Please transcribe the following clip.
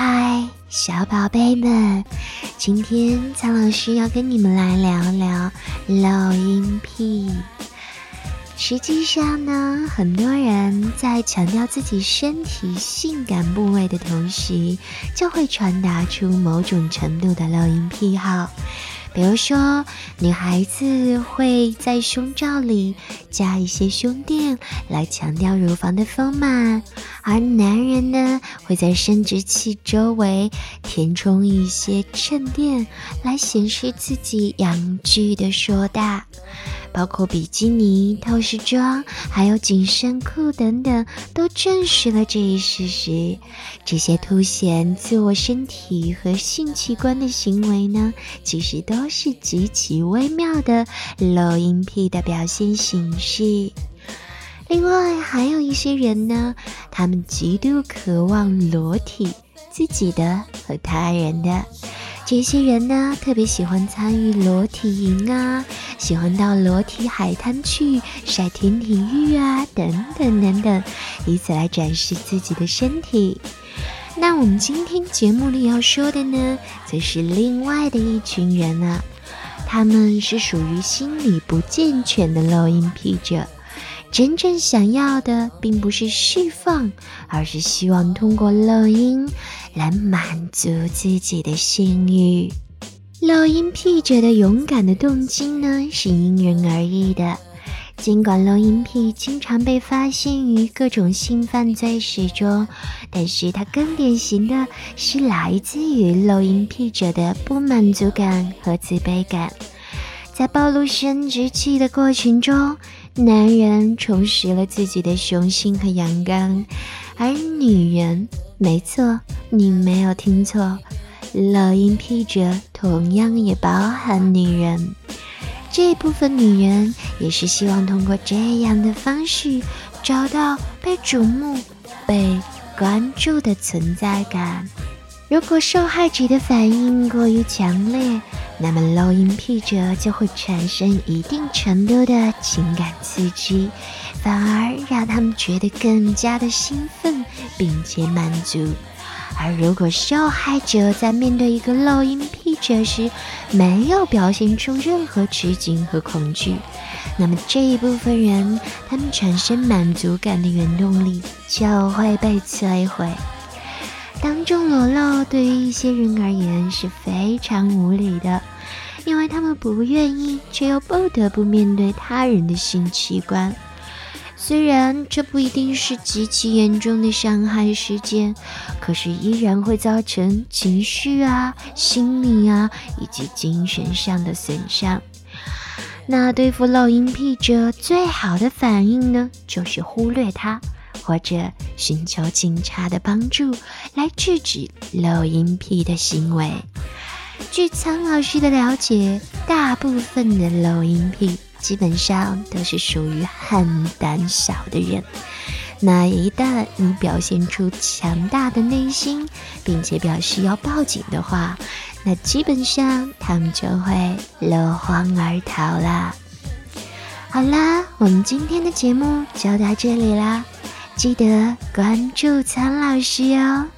嗨，小宝贝们，今天苍老师要跟你们来聊聊漏音癖。实际上呢，很多人在强调自己身体性感部位的同时，就会传达出某种程度的漏音癖好。比如说，女孩子会在胸罩里加一些胸垫来强调乳房的丰满，而男人呢会在生殖器周围填充一些衬垫来显示自己阳具的硕大。包括比基尼、透视装，还有紧身裤等等，都证实了这一事实。这些凸显自我身体和性器官的行为呢，其实都是极其微妙的露阴癖的表现形式。另外，还有一些人呢，他们极度渴望裸体，自己的和他人的。这些人呢，特别喜欢参与裸体营啊，喜欢到裸体海滩去晒天体浴啊，等等等等，以此来展示自己的身体。那我们今天节目里要说的呢，则是另外的一群人啊，他们是属于心理不健全的漏音癖者。真正想要的并不是释放，而是希望通过漏音来满足自己的性欲。漏音癖者的勇敢的动机呢，是因人而异的。尽管漏音癖经常被发现于各种性犯罪史中，但是它更典型的是来自于漏音癖者的不满足感和自卑感。在暴露生殖器的过程中，男人重拾了自己的雄性和阳刚，而女人，没错，你没有听错，老鹰癖者同样也包含女人。这部分女人也是希望通过这样的方式找到被瞩目、被关注的存在感。如果受害者的反应过于强烈，那么漏音癖者就会产生一定程度的情感刺激，反而让他们觉得更加的兴奋并且满足。而如果受害者在面对一个漏音癖者时，没有表现出任何吃惊和恐惧，那么这一部分人他们产生满足感的原动力就会被摧毁。当众裸露对于一些人而言是非常无理的，因为他们不愿意，却又不得不面对他人的性器官。虽然这不一定是极其严重的伤害事件，可是依然会造成情绪啊、心理啊以及精神上的损伤。那对付露阴癖者最好的反应呢，就是忽略它。或者寻求警察的帮助来制止漏音癖的行为。据苍老师的了解，大部分的漏音癖基本上都是属于很胆小的人。那一旦你表现出强大的内心，并且表示要报警的话，那基本上他们就会落荒而逃啦。好啦，我们今天的节目就到这里啦。记得关注苍老师哦。